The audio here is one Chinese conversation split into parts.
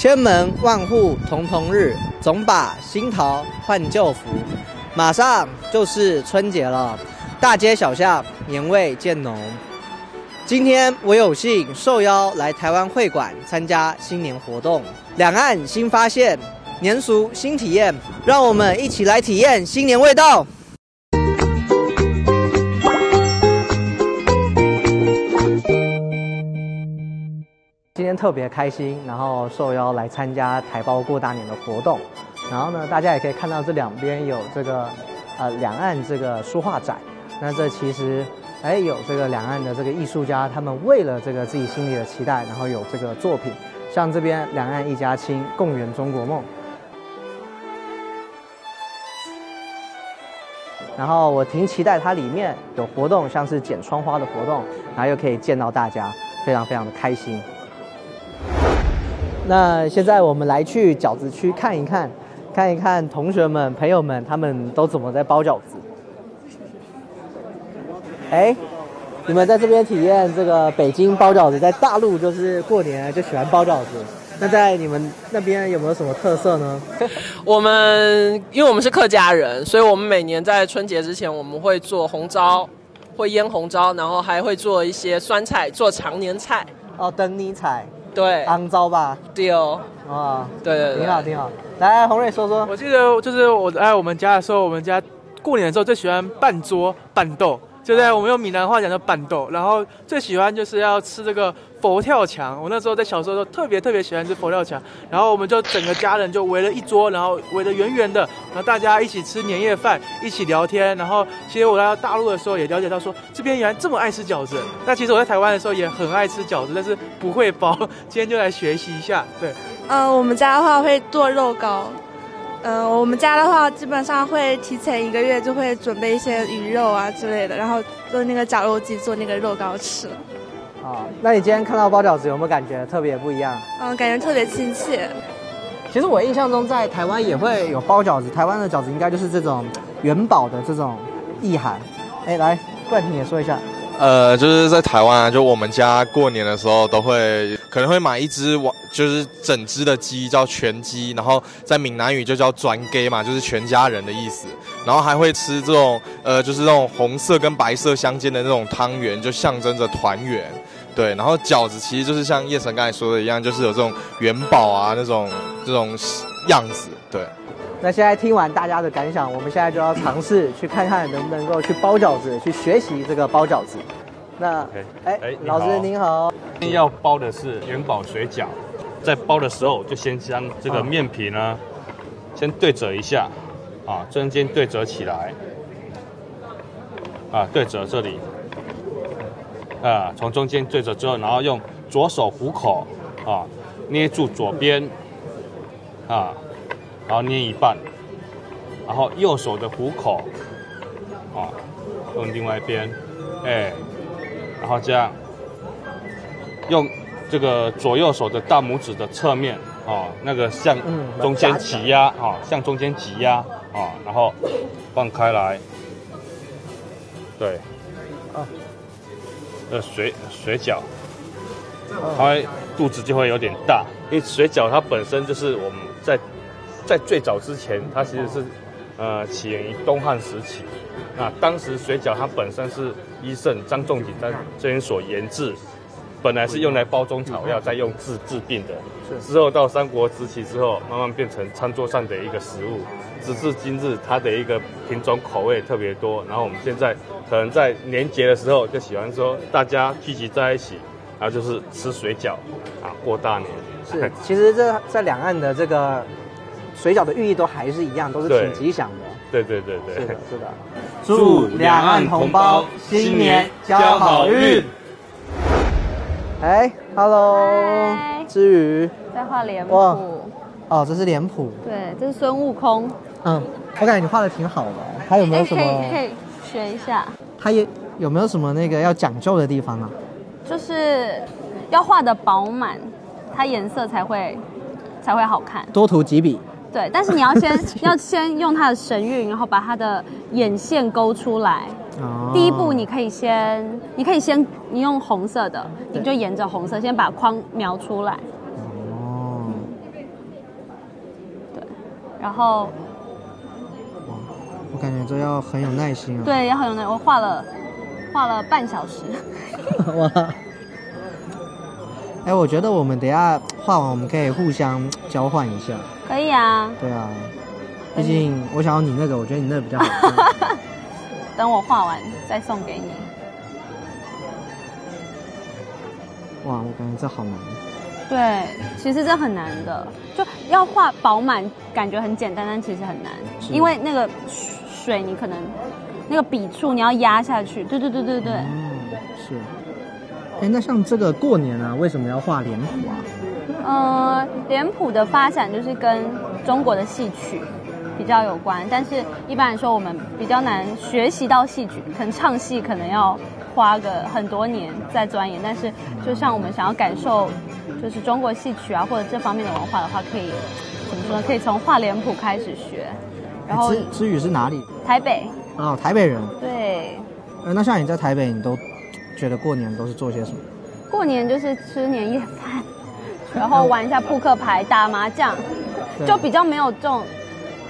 千门万户曈曈日，总把新桃换旧符。马上就是春节了，大街小巷年味渐浓。今天我有幸受邀来台湾会馆参加新年活动，两岸新发现，年俗新体验，让我们一起来体验新年味道。天特别开心，然后受邀来参加台胞过大年的活动。然后呢，大家也可以看到这两边有这个呃两岸这个书画展。那这其实哎有这个两岸的这个艺术家，他们为了这个自己心里的期待，然后有这个作品。像这边两岸一家亲，共圆中国梦。然后我挺期待它里面有活动，像是剪窗花的活动，然后又可以见到大家，非常非常的开心。那现在我们来去饺子区看一看，看一看同学们、朋友们他们都怎么在包饺子。哎，你们在这边体验这个北京包饺子，在大陆就是过年就喜欢包饺子。那在你们那边有没有什么特色呢？我们因为我们是客家人，所以我们每年在春节之前，我们会做红糟，会腌红糟，然后还会做一些酸菜，做常年菜。哦，灯泥菜。对，肮糟吧？对哦。啊，对对对，挺好挺好。来，洪瑞说说。我记得就是我在我们家的时候，我们家过年的时候最喜欢拌桌拌豆。就在我们用闽南话讲叫板豆，然后最喜欢就是要吃这个佛跳墙。我那时候在小时候都特别特别喜欢吃佛跳墙，然后我们就整个家人就围了一桌，然后围得圆圆的，然后大家一起吃年夜饭，一起聊天。然后其实我来到大陆的时候也了解到说，这边原来这么爱吃饺子。那其实我在台湾的时候也很爱吃饺子，但是不会包。今天就来学习一下。对，嗯，我们家的话会做肉糕。嗯，我们家的话基本上会提前一个月就会准备一些鱼肉啊之类的，然后做那个绞肉机做那个肉糕吃。啊，那你今天看到包饺子有没有感觉特别不一样？嗯，感觉特别亲切。其实我印象中在台湾也会有包饺子，台湾的饺子应该就是这种元宝的这种意涵。哎，来冠廷也说一下。呃，就是在台湾啊，就我们家过年的时候都会可能会买一只完就是整只的鸡，叫全鸡，然后在闽南语就叫专鸡嘛，就是全家人的意思。然后还会吃这种呃，就是那种红色跟白色相间的那种汤圆，就象征着团圆。对，然后饺子其实就是像叶晨刚才说的一样，就是有这种元宝啊那种这种样子。对。那现在听完大家的感想，我们现在就要尝试去看看能不能够去包饺子，去学习这个包饺子。那哎哎，老师您好，今天要包的是元宝水饺，在包的时候就先将这个面皮呢，先对折一下，啊，中间对折起来，啊，对折这里，啊，从中间对折之后，然后用左手虎口，啊，捏住左边，啊。然后捏一半，然后右手的虎口，啊，用另外一边，哎，然后这样，用这个左右手的大拇指的侧面，啊，那个向中间挤压，啊，向中间挤压，啊，然后放开来，对，啊，呃，水水饺，它肚子就会有点大，因为水饺它本身就是我们在。最早之前，它其实是，呃，起源于东汉时期。那当时水饺它本身是医圣张仲景在这边所研制，本来是用来包中草药，再用治治病的。之后到三国时期之后，慢慢变成餐桌上的一个食物。直至今日，它的一个品种口味特别多。然后我们现在可能在年节的时候，就喜欢说大家聚集在一起，然后就是吃水饺啊，过大年。是，其实这在两岸的这个。水饺的寓意都还是一样，都是挺吉祥的。对对对对，是的，是的。祝两岸同胞新年交好运。哎，Hello，之余在画脸谱。哦，这是脸谱。对，这是孙悟空。嗯，我感觉你画的挺好的。还有没有什么？可以学一下。他也有没有什么那个要讲究的地方啊？就是要画的饱满，它颜色才会才会好看。多涂几笔。对，但是你要先 要先用它的神韵，然后把它的眼线勾出来。哦。第一步，你可以先，你可以先，你用红色的，你就沿着红色先把框描出来。哦。对然后我感觉这要很有耐心啊。对，要很有耐，我画了画了半小时。哇！哎，我觉得我们等一下画完，我们可以互相交换一下。可以啊，对啊，毕竟我想要你那个，我觉得你那个比较好看。等我画完再送给你。哇，我感觉这好难。对，其实这很难的，就要画饱满，感觉很简单，但其实很难，因为那个水你可能那个笔触你要压下去。对对对对对，嗯，是。哎，那像这个过年啊，为什么要画脸谱啊？呃，脸谱的发展就是跟中国的戏曲比较有关，但是一般来说我们比较难学习到戏曲，可能唱戏可能要花个很多年在钻研，但是就像我们想要感受就是中国戏曲啊或者这方面的文化的话，可以怎么说呢？可以从画脸谱开始学，然后知知宇是哪里？台北哦，台北人。对。呃，那像你在台北，你都觉得过年都是做些什么？过年就是吃年夜饭，然后玩一下扑克牌、打麻将，就比较没有这种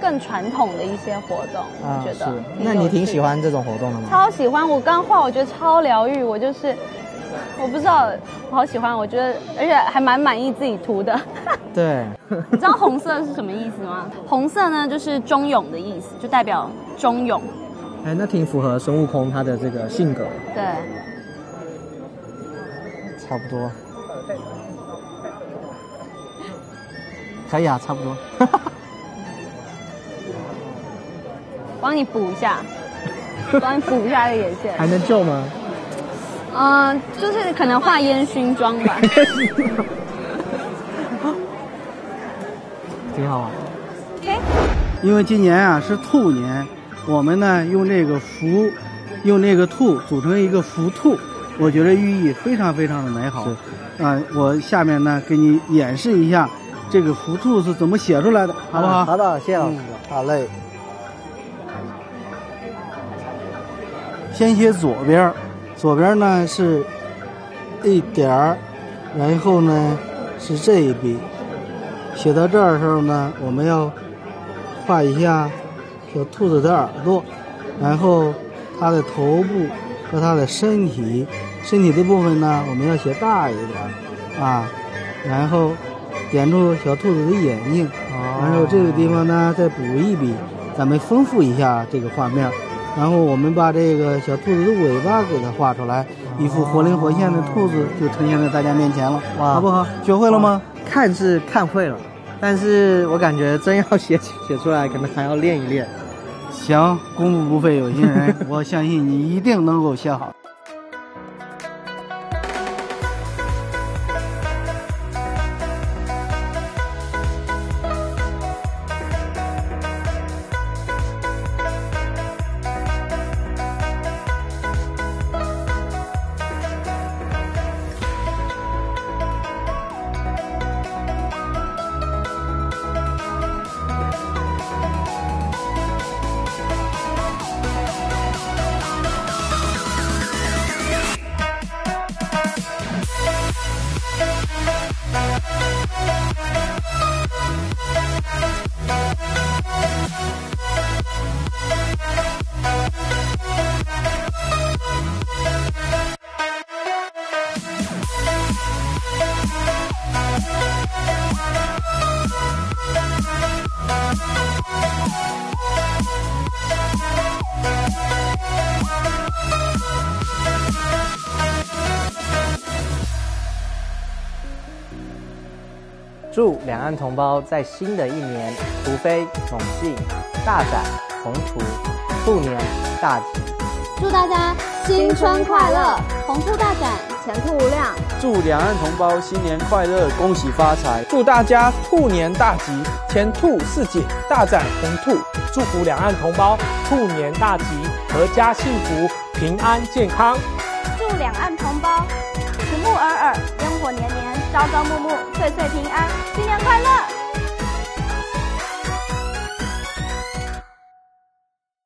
更传统的一些活动。啊我觉得是。那你挺喜欢这种活动的吗？超喜欢，我刚画，我觉得超疗愈。我就是，我不知道，我好喜欢。我觉得，而且还蛮满意自己涂的。对。你知道红色是什么意思吗？红色呢，就是忠勇的意思，就代表忠勇。哎，那挺符合孙悟空他的这个性格。对，差不多。可以啊，差不多。帮你补一下，帮你补一下这个眼线。还能救吗？嗯、就是可能画烟熏妆吧。挺好玩。因为今年啊是兔年，我们呢用这个福，用这个兔组成一个福兔，我觉得寓意非常非常的美好。啊、我下面呢给你演示一下这个福兔是怎么写出来的，好不好？啊好的，谢谢老师。好嘞。先写左边，左边呢是一点儿，然后呢是这一笔。写到这儿的时候呢，我们要画一下小兔子的耳朵，然后它的头部和它的身体，身体的部分呢我们要写大一点儿啊，然后点住小兔子的眼睛，然后这个地方呢再补一笔，咱们丰富一下这个画面。然后我们把这个小兔子的尾巴给它画出来，一副活灵活现的兔子就呈现在大家面前了，哇好不好？学会了吗？看是看会了，但是我感觉真要写写 出来，可能还要练一练。行，功夫不费有心人，我相信你一定能够写好。祝两岸同胞在新的一年突飞猛进，大展宏图，兔年大吉。祝大家新春快乐，红兔大展，前途无量。祝两岸同胞新年快乐，恭喜发财！祝大家兔年大吉，前兔似锦，大展宏兔。祝福两岸同胞兔年大吉，阖家幸福，平安健康。祝两岸同胞木尔尔，烟火年年，朝朝暮暮，岁岁平安，新年快乐！